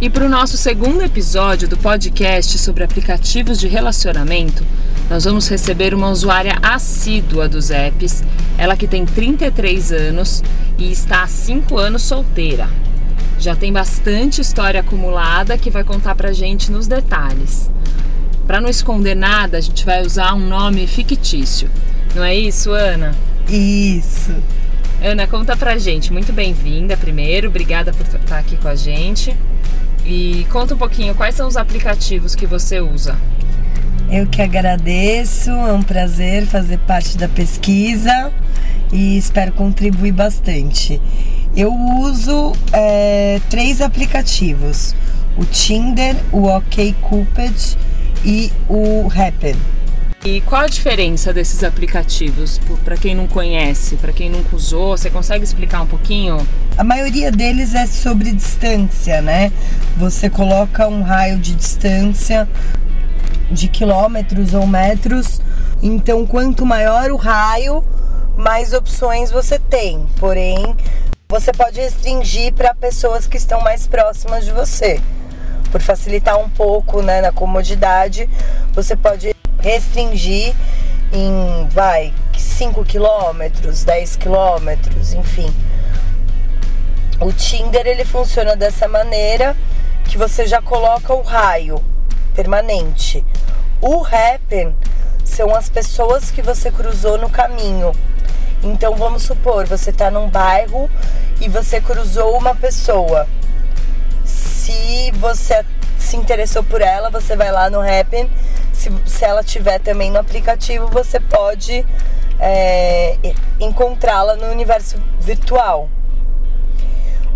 E para o nosso segundo episódio do podcast sobre aplicativos de relacionamento, nós vamos receber uma usuária assídua dos apps, ela que tem 33 anos e está há 5 anos solteira. Já tem bastante história acumulada que vai contar pra gente nos detalhes. Para não esconder nada, a gente vai usar um nome fictício. Não é isso, Ana? Isso. Ana, conta pra gente. Muito bem-vinda primeiro, obrigada por estar aqui com a gente. E conta um pouquinho quais são os aplicativos que você usa. Eu que agradeço, é um prazer fazer parte da pesquisa e espero contribuir bastante. Eu uso é, três aplicativos: o Tinder, o OkCupid e o Happn. E qual a diferença desses aplicativos para quem não conhece, para quem nunca usou? Você consegue explicar um pouquinho? A maioria deles é sobre distância, né? Você coloca um raio de distância de quilômetros ou metros. Então, quanto maior o raio, mais opções você tem. Porém, você pode restringir para pessoas que estão mais próximas de você. Por facilitar um pouco né, na comodidade, você pode restringir em, vai, 5 quilômetros, 10 quilômetros, enfim. O Tinder ele funciona dessa maneira que você já coloca o raio permanente. O Happen são as pessoas que você cruzou no caminho. Então vamos supor, você está num bairro e você cruzou uma pessoa. Se você se interessou por ela, você vai lá no Happen se, se ela tiver também no aplicativo, você pode é, encontrá-la no universo virtual.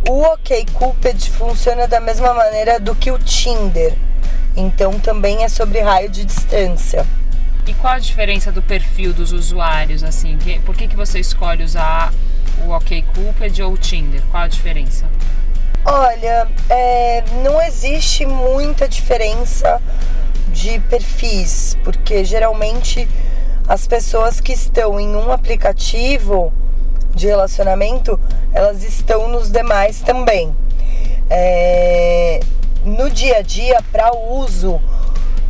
O OkCupid funciona da mesma maneira do que o Tinder, então também é sobre raio de distância. E qual a diferença do perfil dos usuários? Assim, que, por que, que você escolhe usar o OkCupid ou o Tinder? Qual a diferença? Olha, é, não existe muita diferença de perfis, porque geralmente as pessoas que estão em um aplicativo de relacionamento, elas estão nos demais também. É, no dia a dia, para uso,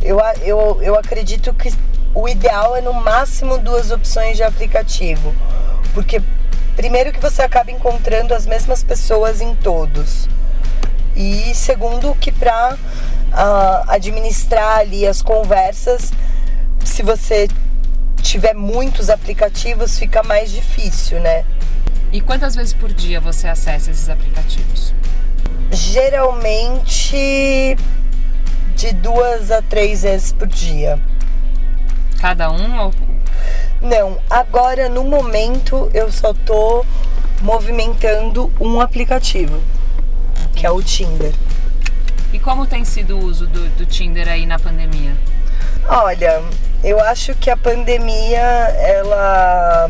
eu, eu, eu acredito que o ideal é no máximo duas opções de aplicativo, porque primeiro que você acaba encontrando as mesmas pessoas em todos. E segundo que para uh, administrar ali as conversas. Se você tiver muitos aplicativos, fica mais difícil, né? E quantas vezes por dia você acessa esses aplicativos? Geralmente de duas a três vezes por dia. Cada um ou... Não, agora no momento eu só tô movimentando um aplicativo, que é o Tinder. E como tem sido o uso do, do Tinder aí na pandemia? Olha, eu acho que a pandemia ela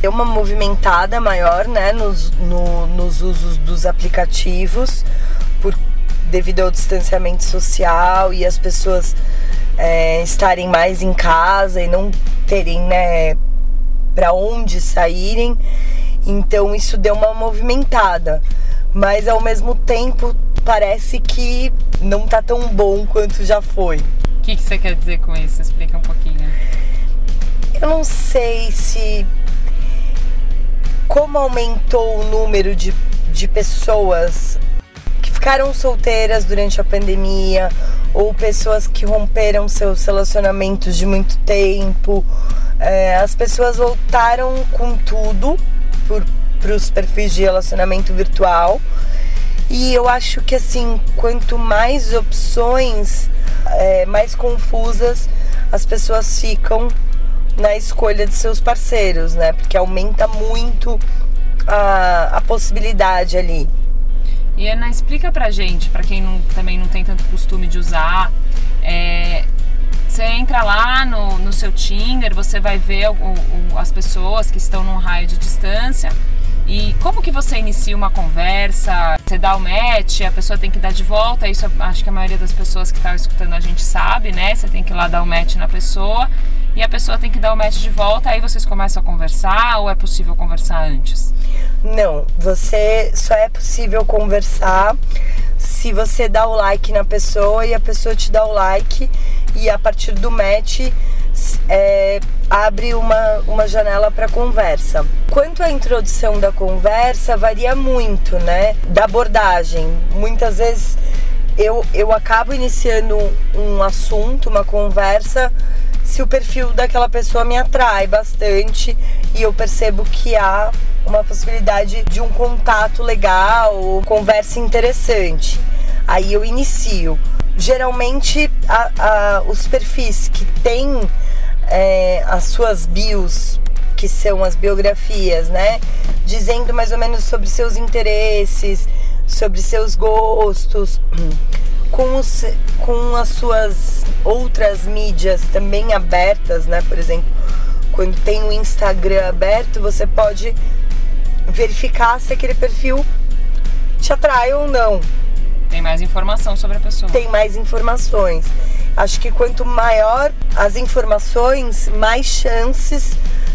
deu uma movimentada maior, né, nos, no, nos usos dos aplicativos, por, devido ao distanciamento social e as pessoas é, estarem mais em casa e não terem, né, para onde saírem. Então isso deu uma movimentada, mas ao mesmo tempo parece que não tá tão bom quanto já foi. O que, que você quer dizer com isso? Explica um pouquinho. Eu não sei se. Como aumentou o número de, de pessoas que ficaram solteiras durante a pandemia, ou pessoas que romperam seus relacionamentos de muito tempo. É, as pessoas voltaram com tudo para os perfis de relacionamento virtual e eu acho que assim, quanto mais opções, é, mais confusas as pessoas ficam na escolha de seus parceiros, né? Porque aumenta muito a, a possibilidade ali. E Ana, explica pra gente, pra quem não, também não tem tanto costume de usar, é, você entra lá no, no seu Tinder, você vai ver o, o, as pessoas que estão num raio de distância e como que você inicia uma conversa? Você dá o match, a pessoa tem que dar de volta. Isso acho que a maioria das pessoas que estão tá escutando a gente sabe, né? Você tem que ir lá dar o match na pessoa e a pessoa tem que dar o match de volta. Aí vocês começam a conversar ou é possível conversar antes? Não, você só é possível conversar se você dá o like na pessoa e a pessoa te dá o like e a partir do match é, abre uma, uma janela para conversa. Quanto à introdução da conversa, varia muito, né? Da abordagem. Muitas vezes eu, eu acabo iniciando um, assunto, uma conversa, se o perfil daquela pessoa me atrai bastante e eu percebo que há uma possibilidade de um contato legal, conversa interessante. Aí eu inicio. Geralmente, a, a, os perfis que têm é, as suas bios, que são as biografias, né? Dizendo mais ou menos sobre seus interesses, sobre seus gostos, com, os, com as suas outras mídias também abertas, né? Por exemplo, quando tem o Instagram aberto, você pode verificar se aquele perfil te atrai ou não. Tem mais informação sobre a pessoa. Tem mais informações. Acho que quanto maior as informações, mais chances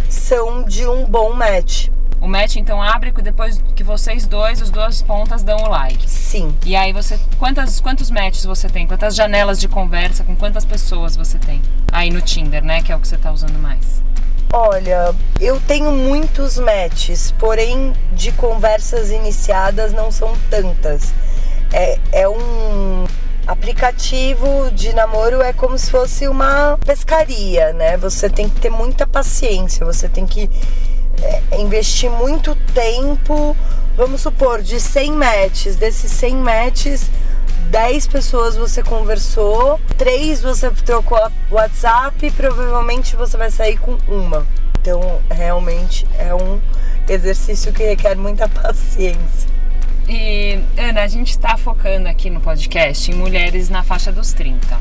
são de um bom match. O match então abre depois que vocês dois, os duas pontas dão o like. Sim. E aí você quantas quantos matches você tem? Quantas janelas de conversa com quantas pessoas você tem? Aí no Tinder, né, que é o que você tá usando mais. Olha, eu tenho muitos matches, porém de conversas iniciadas não são tantas. É, é um aplicativo de namoro é como se fosse uma pescaria, né? Você tem que ter muita paciência, você tem que é, investir muito tempo. Vamos supor, de 100 matches, desses 100 matches, 10 pessoas você conversou, 3 você trocou WhatsApp, provavelmente você vai sair com uma. Então, realmente é um exercício que requer muita paciência. E, Ana, a gente está focando aqui no podcast em mulheres na faixa dos 30.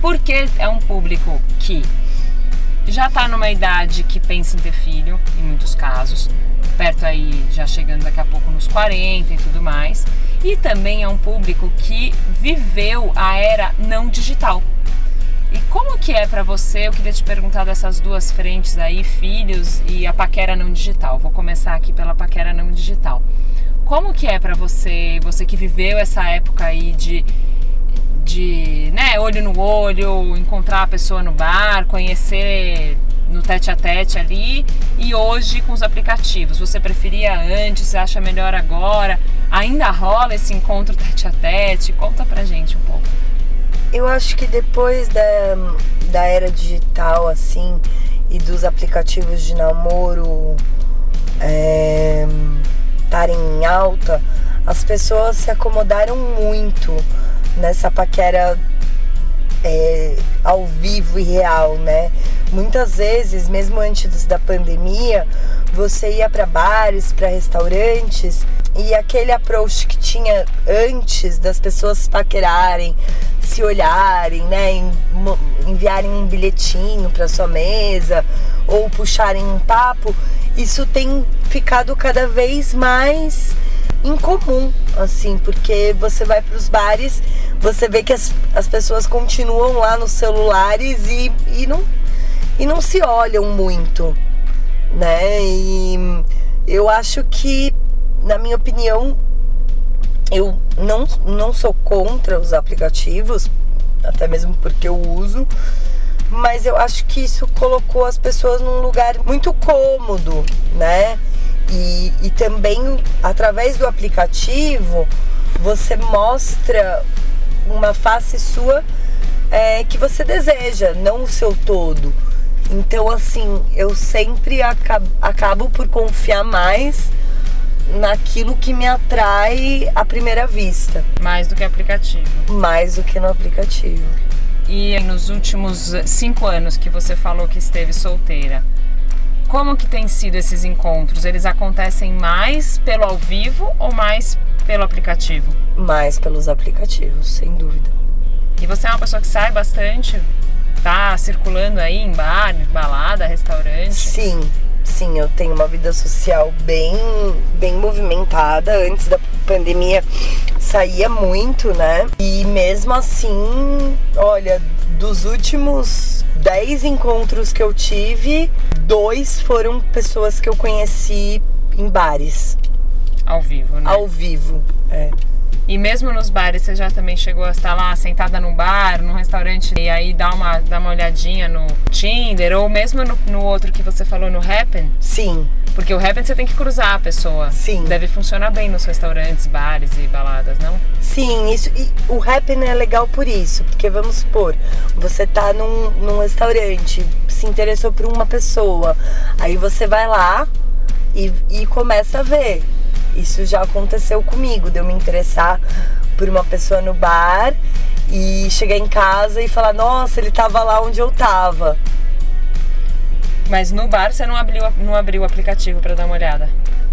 Porque é um público que já está numa idade que pensa em ter filho, em muitos casos, perto aí, já chegando daqui a pouco nos 40 e tudo mais. E também é um público que viveu a era não digital. E como que é para você? Eu queria te perguntar dessas duas frentes aí, filhos e a paquera não digital. Vou começar aqui pela paquera não digital. Como que é para você, você que viveu essa época aí de de, né, olho no olho, encontrar a pessoa no bar, conhecer no tete a tete ali e hoje com os aplicativos. Você preferia antes, acha melhor agora? Ainda rola esse encontro tete a tete? Conta pra gente um pouco. Eu acho que depois da, da era digital, assim, e dos aplicativos de namoro estarem em alta, as pessoas se acomodaram muito nessa paquera é, ao vivo e real, né? Muitas vezes, mesmo antes da pandemia, você ia para bares, para restaurantes e aquele approach que tinha antes das pessoas paquerarem, se olharem, né, enviarem um bilhetinho para sua mesa ou puxarem um papo, isso tem ficado cada vez mais incomum, assim, porque você vai para os bares, você vê que as, as pessoas continuam lá nos celulares e, e, não, e não se olham muito, né? E eu acho que, na minha opinião, eu não, não sou contra os aplicativos, até mesmo porque eu uso, mas eu acho que isso colocou as pessoas num lugar muito cômodo, né? E, e também através do aplicativo você mostra uma face sua é, que você deseja, não o seu todo. Então, assim, eu sempre acabo, acabo por confiar mais naquilo que me atrai à primeira vista. Mais do que aplicativo. Mais do que no aplicativo. E nos últimos cinco anos que você falou que esteve solteira, como que tem sido esses encontros? Eles acontecem mais pelo ao vivo ou mais pelo aplicativo? Mais pelos aplicativos, sem dúvida. E você é uma pessoa que sai bastante? Tá circulando aí em bar, balada, restaurante? Sim, sim, eu tenho uma vida social bem, bem movimentada. Antes da pandemia saía muito, né? E mesmo assim, olha, dos últimos 10 encontros que eu tive, dois foram pessoas que eu conheci em bares. Ao vivo, né? Ao vivo, é. E mesmo nos bares, você já também chegou a estar lá sentada num bar, num restaurante, e aí dá uma, dá uma olhadinha no Tinder, ou mesmo no, no outro que você falou, no Happen? Sim. Porque o Happen você tem que cruzar a pessoa. Sim. Deve funcionar bem nos restaurantes, bares e baladas, não? Sim, isso. E o Happen é legal por isso, porque vamos supor, você tá num, num restaurante, se interessou por uma pessoa, aí você vai lá e, e começa a ver. Isso já aconteceu comigo, de eu me interessar por uma pessoa no bar e chegar em casa e falar, nossa, ele tava lá onde eu tava. Mas no bar você não abriu, não abriu o aplicativo para dar uma olhada?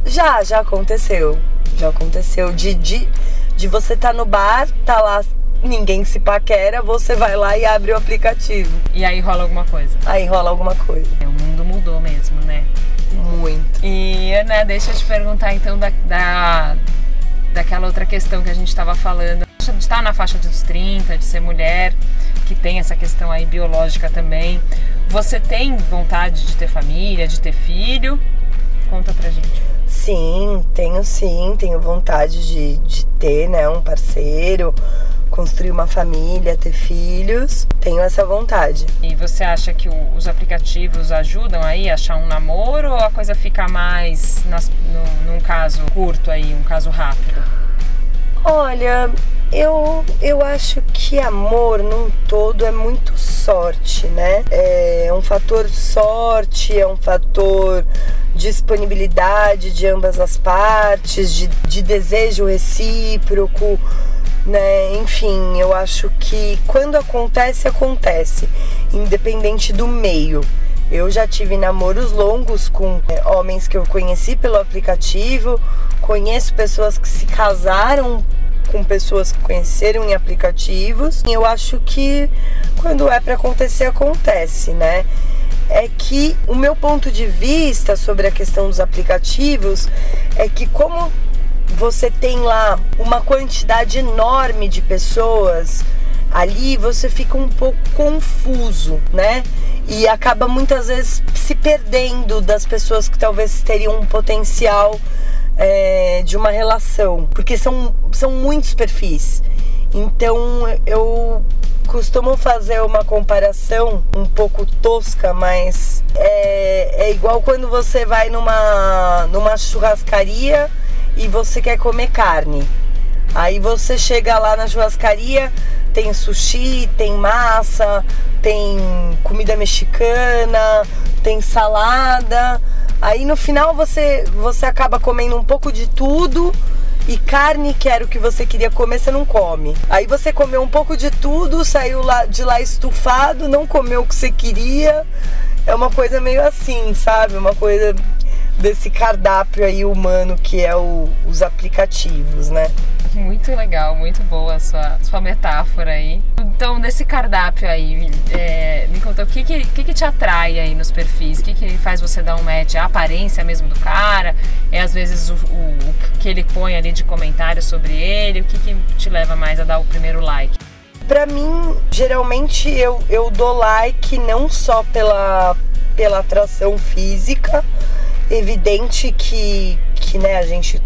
Já, já aconteceu. Já aconteceu de, de, de você estar tá no bar, tá lá, ninguém se paquera, você vai lá e abre o aplicativo. E aí rola alguma coisa? Aí rola alguma coisa. É, o mundo mudou mesmo, né? Muito. E, Ana, deixa eu te perguntar então da, da, daquela outra questão que a gente estava falando. De estar na faixa dos 30, de ser mulher, que tem essa questão aí biológica também. Você tem vontade de ter família, de ter filho? Conta pra gente. Sim, tenho sim, tenho vontade de, de ter, né, um parceiro, construir uma família, ter filhos. Tenho essa vontade. E você acha que o, os aplicativos ajudam aí a achar um namoro ou a coisa fica mais nas, no, num caso curto aí, um caso rápido? Olha, eu, eu acho que amor num todo é muito sorte, né? É um fator sorte, é um fator disponibilidade de ambas as partes, de, de desejo recíproco né? Enfim, eu acho que quando acontece, acontece, independente do meio. Eu já tive namoros longos com é, homens que eu conheci pelo aplicativo, conheço pessoas que se casaram com pessoas que conheceram em aplicativos. E eu acho que quando é para acontecer, acontece, né? É que o meu ponto de vista sobre a questão dos aplicativos é que como você tem lá uma quantidade enorme de pessoas ali, você fica um pouco confuso, né? E acaba muitas vezes se perdendo das pessoas que talvez teriam um potencial é, de uma relação, porque são, são muitos perfis. Então eu costumo fazer uma comparação um pouco tosca, mas é, é igual quando você vai numa, numa churrascaria e você quer comer carne. Aí você chega lá na churrascaria, tem sushi, tem massa, tem comida mexicana, tem salada. Aí no final você você acaba comendo um pouco de tudo e carne, que era o que você queria comer, você não come. Aí você comeu um pouco de tudo, saiu lá, de lá estufado, não comeu o que você queria. É uma coisa meio assim, sabe? Uma coisa desse cardápio aí humano que é o, os aplicativos, né? Muito legal, muito boa a sua, sua metáfora aí. Então, nesse cardápio aí, é, me conta o que que, que que, te atrai aí nos perfis? O que, que faz você dar um match? A aparência mesmo do cara? É às vezes o, o, o que ele põe ali de comentário sobre ele? O que, que te leva mais a dar o primeiro like? Pra mim, geralmente eu, eu dou like não só pela, pela atração física, evidente que, que né, a gente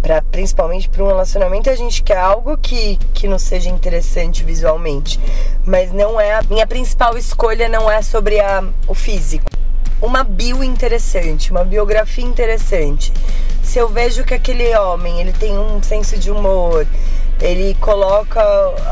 Pra, principalmente para um relacionamento, a gente quer algo que, que não seja interessante visualmente. Mas não é a minha principal escolha não é sobre a, o físico. Uma bio interessante, uma biografia interessante. Se eu vejo que aquele homem ele tem um senso de humor, ele coloca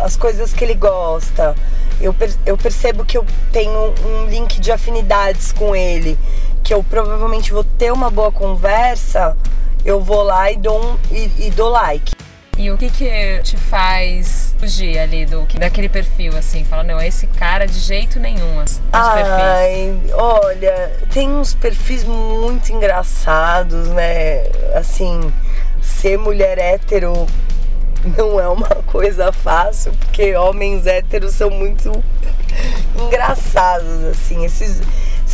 as coisas que ele gosta, eu, eu percebo que eu tenho um link de afinidades com ele que eu provavelmente vou ter uma boa conversa, eu vou lá e dou, um, e, e dou like. E o que que te faz fugir ali do, daquele perfil, assim? Fala, não, esse cara de jeito nenhum, assim, Ai, olha, tem uns perfis muito engraçados, né? Assim, ser mulher hétero não é uma coisa fácil, porque homens héteros são muito engraçados, assim. Esses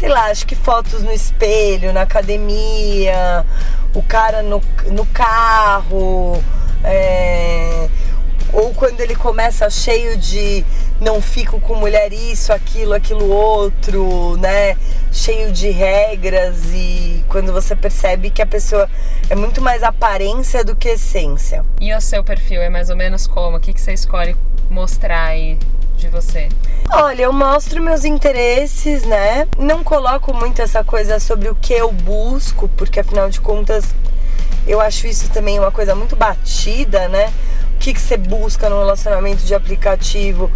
sei lá, acho que fotos no espelho, na academia, o cara no, no carro, é, ou quando ele começa cheio de não fico com mulher isso, aquilo, aquilo outro, né? Cheio de regras e quando você percebe que a pessoa é muito mais aparência do que essência. E o seu perfil é mais ou menos como? O que, que você escolhe mostrar aí de você? Olha, eu mostro meus interesses, né? Não coloco muito essa coisa sobre o que eu busco, porque afinal de contas eu acho isso também uma coisa muito batida, né? O que, que você busca no relacionamento de aplicativo?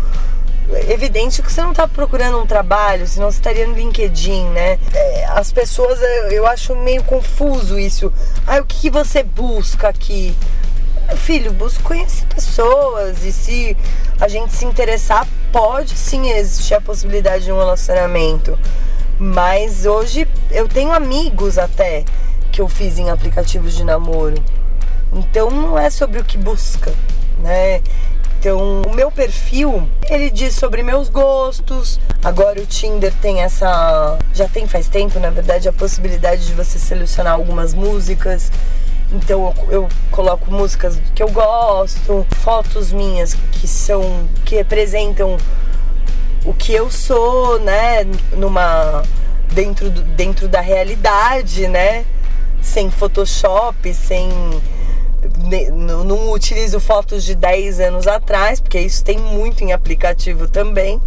Evidente que você não está procurando um trabalho, senão você estaria no LinkedIn, né? É, as pessoas, eu acho meio confuso isso. Ah, o que você busca aqui? Filho, busco conhecer pessoas e se a gente se interessar, pode sim existir a possibilidade de um relacionamento. Mas hoje eu tenho amigos até que eu fiz em aplicativos de namoro. Então não é sobre o que busca, né? Então, o meu perfil, ele diz sobre meus gostos. Agora o Tinder tem essa, já tem faz tempo, na verdade, a possibilidade de você selecionar algumas músicas. Então eu, eu coloco músicas que eu gosto, fotos minhas que são que representam o que eu sou, né, numa dentro do, dentro da realidade, né? sem Photoshop, sem. Não, utilizo fotos de 10 anos atrás, porque isso tem muito em aplicativo também.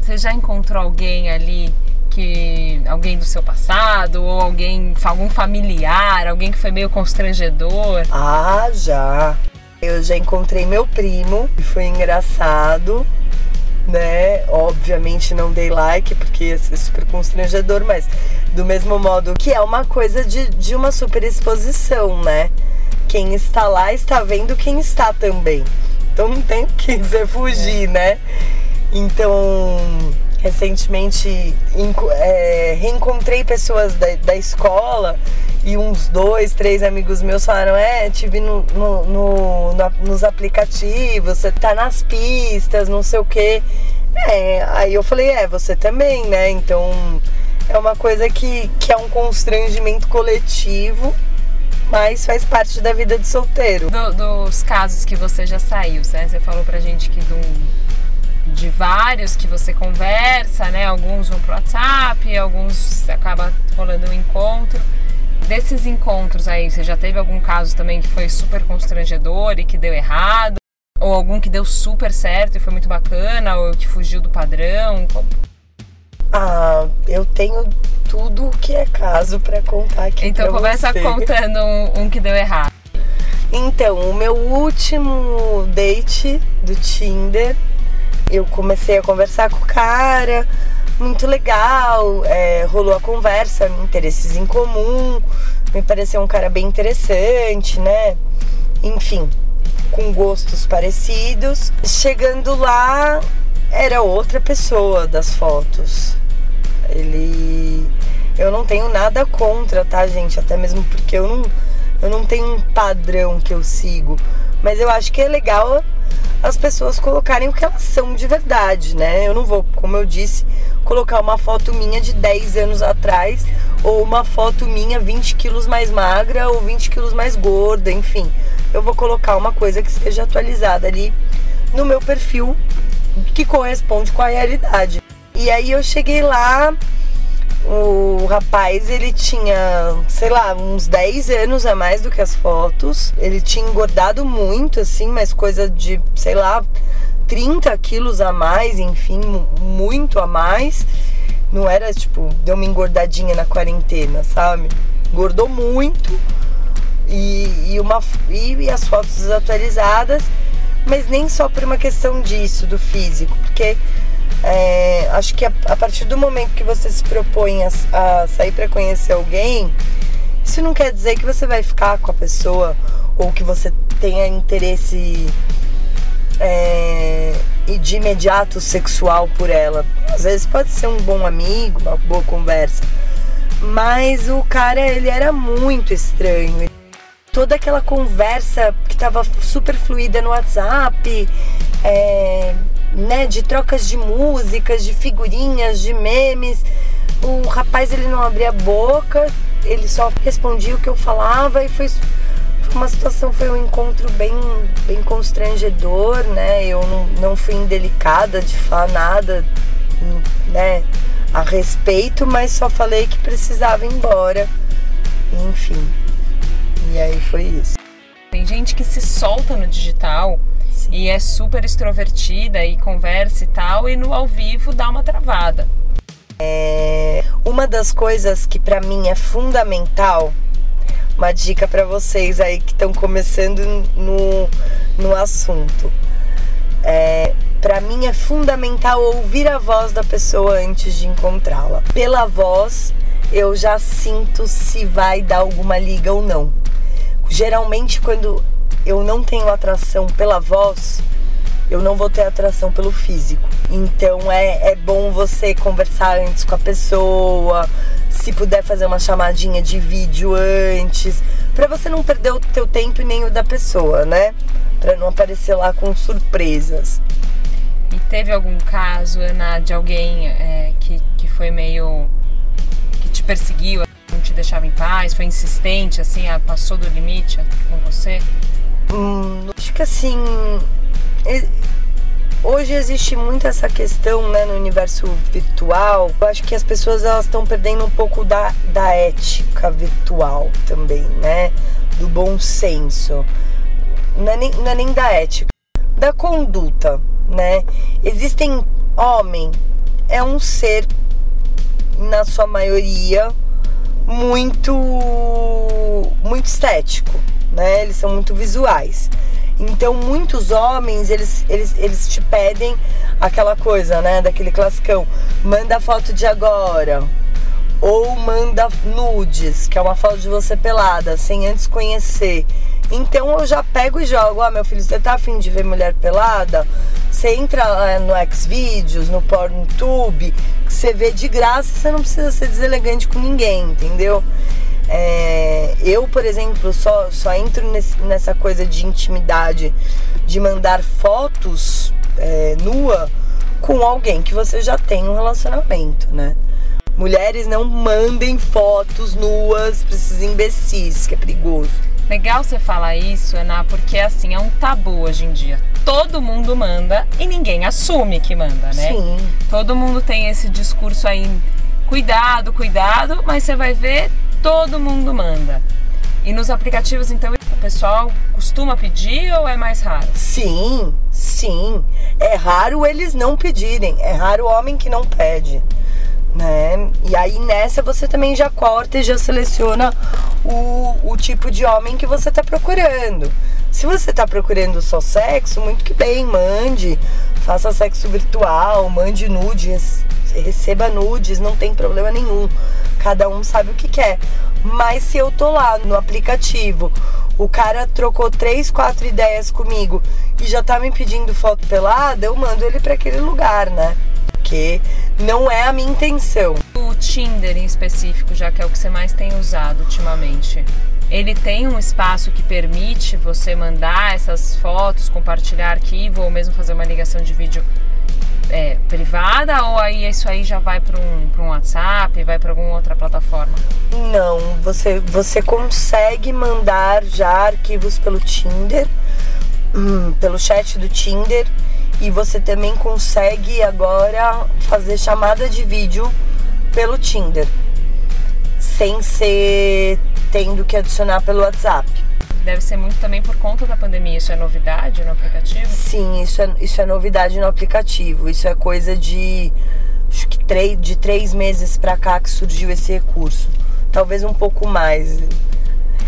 Você já encontrou alguém ali que. alguém do seu passado, ou alguém, algum familiar, alguém que foi meio constrangedor? Ah, já. Eu já encontrei meu primo e foi engraçado né? Obviamente não dei like porque ia ser super constrangedor, mas do mesmo modo que é uma coisa de, de uma super exposição, né? Quem está lá está vendo quem está também. Então não tem o que você fugir, né? Então, recentemente é, reencontrei pessoas da, da escola e uns dois, três amigos meus falaram: É, te vi no, no, no, no nos aplicativos, você tá nas pistas, não sei o quê. É, aí eu falei: É, você também, né? Então é uma coisa que, que é um constrangimento coletivo. Mas faz parte da vida de solteiro. Do, dos casos que você já saiu, né? Você falou pra gente que do, de vários que você conversa, né? Alguns vão pro WhatsApp, alguns acaba rolando um encontro desses encontros aí, você já teve algum caso também que foi super constrangedor e que deu errado? Ou algum que deu super certo e foi muito bacana, ou que fugiu do padrão? Ah, eu tenho tudo que é caso para contar aqui. Então começa você. contando um, um que deu errado. Então, o meu último date do Tinder, eu comecei a conversar com o cara, muito legal, é, rolou a conversa, interesses em comum, me pareceu um cara bem interessante, né? Enfim, com gostos parecidos. Chegando lá, era outra pessoa das fotos. Ele. Eu não tenho nada contra, tá, gente? Até mesmo porque eu não, eu não tenho um padrão que eu sigo. Mas eu acho que é legal as pessoas colocarem o que elas são de verdade, né? Eu não vou, como eu disse, colocar uma foto minha de 10 anos atrás ou uma foto minha 20 quilos mais magra ou 20 quilos mais gorda, enfim. Eu vou colocar uma coisa que esteja atualizada ali no meu perfil que corresponde com a realidade. E aí eu cheguei lá, o rapaz, ele tinha, sei lá, uns 10 anos a mais do que as fotos. Ele tinha engordado muito, assim, mas coisa de, sei lá, 30 quilos a mais, enfim, muito a mais. Não era tipo, deu uma engordadinha na quarentena, sabe? Engordou muito e, e, uma, e, e as fotos desatualizadas, mas nem só por uma questão disso, do físico, porque é, acho que a, a, partir do momento que você se propõe a, a sair para conhecer alguém, isso não quer dizer que você vai ficar com a pessoa ou que você tenha interesse é, de imediato sexual por ela. Às vezes pode ser um bom amigo, uma boa conversa. Mas o cara, ele era muito estranho. Toda aquela conversa que tava super fluida no WhatsApp, é, né, de trocas de músicas, de figurinhas, de memes. O rapaz ele não abria a boca, ele só respondia o que eu falava e foi, foi uma situação, foi um encontro bem, bem constrangedor, né? Eu não, não fui indelicada de falar nada, né? A respeito, mas só falei que precisava ir embora. Enfim. E aí foi isso. Tem gente que se solta no digital E é super extrovertida e conversa e tal, e no ao vivo dá uma travada. É, uma das coisas que para mim é fundamental, uma dica para vocês aí que estão começando no, no assunto. É, para mim é fundamental ouvir a voz da pessoa antes de encontrá-la. Pela voz, eu já sinto se vai dar alguma liga ou não. Geralmente, quando eu não tenho atração pela voz, eu não vou ter atração pelo físico. Então é, é bom você conversar antes com a pessoa, se puder fazer uma chamadinha de vídeo antes, para você não perder o teu tempo e nem o da pessoa, né? Para não aparecer lá com surpresas. E teve algum caso, Ana, de alguém é, que, que foi meio. que te perseguiu, não te deixava em paz, foi insistente, assim, passou do limite com você? Hum, acho que assim Hoje existe muito essa questão né, no universo virtual. Eu acho que as pessoas elas estão perdendo um pouco da, da ética virtual também, né? Do bom senso. Não é, nem, não é nem da ética, da conduta, né? Existem. Homem é um ser, na sua maioria, muito. muito estético, né? Eles são muito visuais. Então, muitos homens, eles, eles, eles te pedem aquela coisa, né? Daquele classicão. Manda foto de agora. Ou manda nudes, que é uma foto de você pelada, sem antes conhecer. Então eu já pego e jogo. Ó, oh, meu filho, você tá afim de ver mulher pelada? Você entra é, no Xvideos, no PornTube, que você vê de graça, você não precisa ser deselegante com ninguém, entendeu? É, eu, por exemplo, só, só entro nesse, nessa coisa de intimidade, de mandar fotos é, nua com alguém que você já tem um relacionamento, né? Mulheres não mandem fotos nuas pra esses imbecis, que é perigoso. Legal você falar isso, Ana, porque assim, é um tabu hoje em dia. Todo mundo manda e ninguém assume que manda, né? Sim. Todo mundo tem esse discurso aí, cuidado, cuidado, mas você vai ver, todo mundo manda. E nos aplicativos, então, o pessoal costuma pedir ou é mais raro? Sim, sim. É raro eles não pedirem. É raro o homem que não pede. Né? E aí nessa você também já corta e já seleciona o, o tipo de homem que você está procurando. Se você está procurando só sexo, muito que bem, mande. Faça sexo virtual, mande nudes, receba nudes, não tem problema nenhum. Cada um sabe o que quer. Mas se eu tô lá no aplicativo, o cara trocou três, quatro ideias comigo e já tá me pedindo foto pelada, eu mando ele para aquele lugar, né? Porque não é a minha intenção. O Tinder em específico, já que é o que você mais tem usado ultimamente, ele tem um espaço que permite você mandar essas fotos, compartilhar arquivo ou mesmo fazer uma ligação de vídeo é, privada ou aí isso aí já vai para um, um WhatsApp, vai para alguma outra plataforma? Não, você, você consegue mandar já arquivos pelo Tinder, hum, pelo chat do Tinder e você também consegue agora fazer chamada de vídeo pelo Tinder, sem ser tendo que adicionar pelo WhatsApp deve ser muito também por conta da pandemia. Isso é novidade no aplicativo? Sim, isso é, isso é novidade no aplicativo. Isso é coisa de acho que três, de três meses pra cá que surgiu esse recurso. Talvez um pouco mais.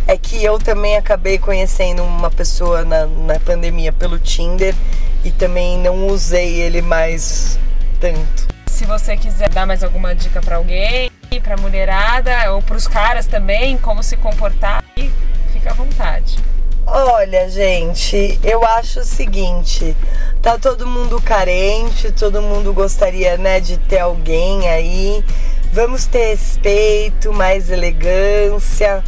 É que eu também acabei conhecendo uma pessoa na, na pandemia pelo Tinder e também não usei ele mais tanto. Se você quiser dar mais alguma dica para alguém, para mulherada ou para os caras também, como se comportar, fica à vontade. Olha, gente, eu acho o seguinte, tá todo mundo carente, todo mundo gostaria, né, de ter alguém aí. Vamos ter respeito, mais elegância.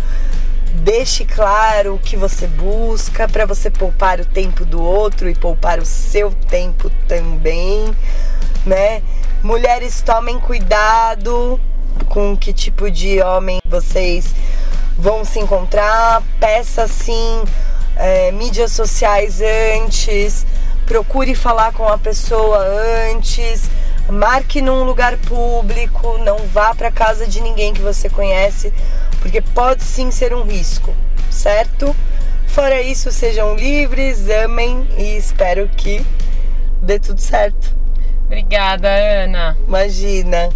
Deixe claro o que você busca para você poupar o tempo do outro e poupar o seu tempo também, né? Mulheres tomem cuidado com que tipo de homem vocês vão se encontrar. Peça sim é, mídias sociais antes, procure falar com a pessoa antes, marque num lugar público, não vá para casa de ninguém que você conhece, porque pode sim ser um risco, certo? Fora isso, sejam livres, amem e espero que dê tudo certo. Obrigada, Ana. Imagina.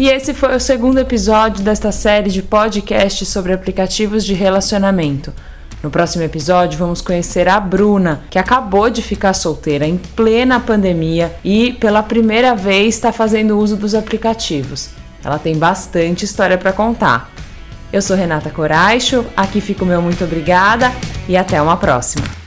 E esse foi o segundo episódio desta série de podcasts sobre aplicativos de relacionamento. No próximo episódio, vamos conhecer a Bruna, que acabou de ficar solteira em plena pandemia e pela primeira vez está fazendo uso dos aplicativos. Ela tem bastante história para contar. Eu sou Renata Coraixo, aqui fica o meu muito obrigada e até uma próxima.